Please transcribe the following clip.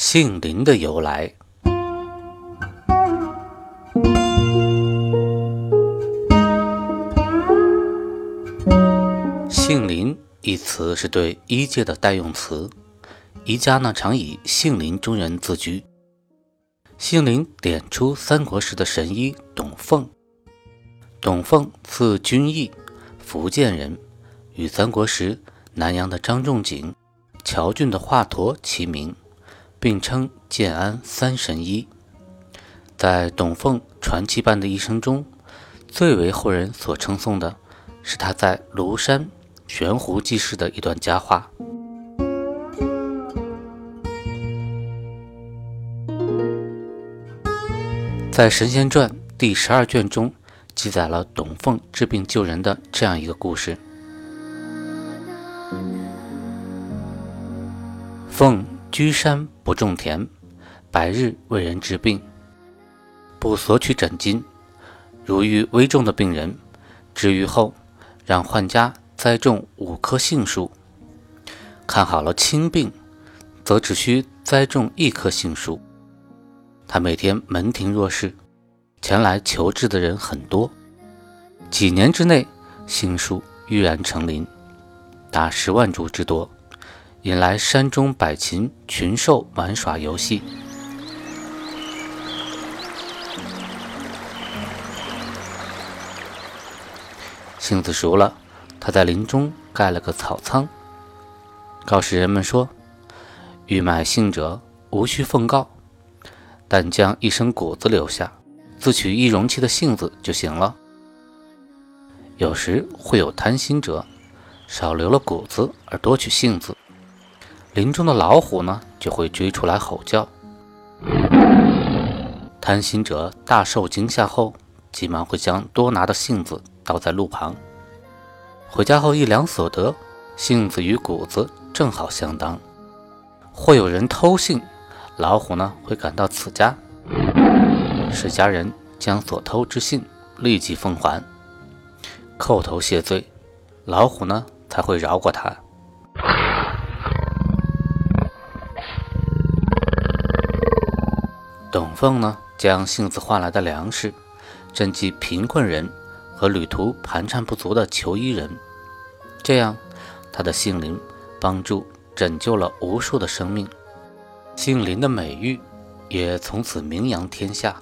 杏林的由来。杏林一词是对医界的代用词，医家呢常以杏林中人自居。杏林点出三国时的神医董奉。董奉字君义，福建人，与三国时南阳的张仲景、谯郡的华佗齐名，并称建安三神医。在董奉传奇般的一生中，最为后人所称颂的是他在庐山。悬壶济世的一段佳话，在《神仙传》第十二卷中记载了董奉治病救人的这样一个故事：奉居山不种田，百日为人治病，不索取诊金。如遇危重的病人，治愈后，让患家。栽种五棵杏树，看好了轻病，则只需栽种一棵杏树。他每天门庭若市，前来求治的人很多。几年之内，杏树郁然成林，达十万株之多，引来山中百禽群兽玩耍游戏。杏子熟了。他在林中盖了个草仓，告示人们说：“欲买杏者，无需奉告，但将一生谷子留下，自取一容器的杏子就行了。”有时会有贪心者，少留了谷子而多取杏子，林中的老虎呢就会追出来吼叫。贪心者大受惊吓后，急忙会将多拿的杏子倒在路旁。回家后一量所得，杏子与谷子正好相当。或有人偷杏，老虎呢会赶到此家，使家人将所偷之杏立即奉还，叩头谢罪，老虎呢才会饶过他。董奉呢将杏子换来的粮食赈济贫困人。和旅途盘缠不足的求医人，这样他的杏林帮助拯救了无数的生命，杏林的美誉也从此名扬天下。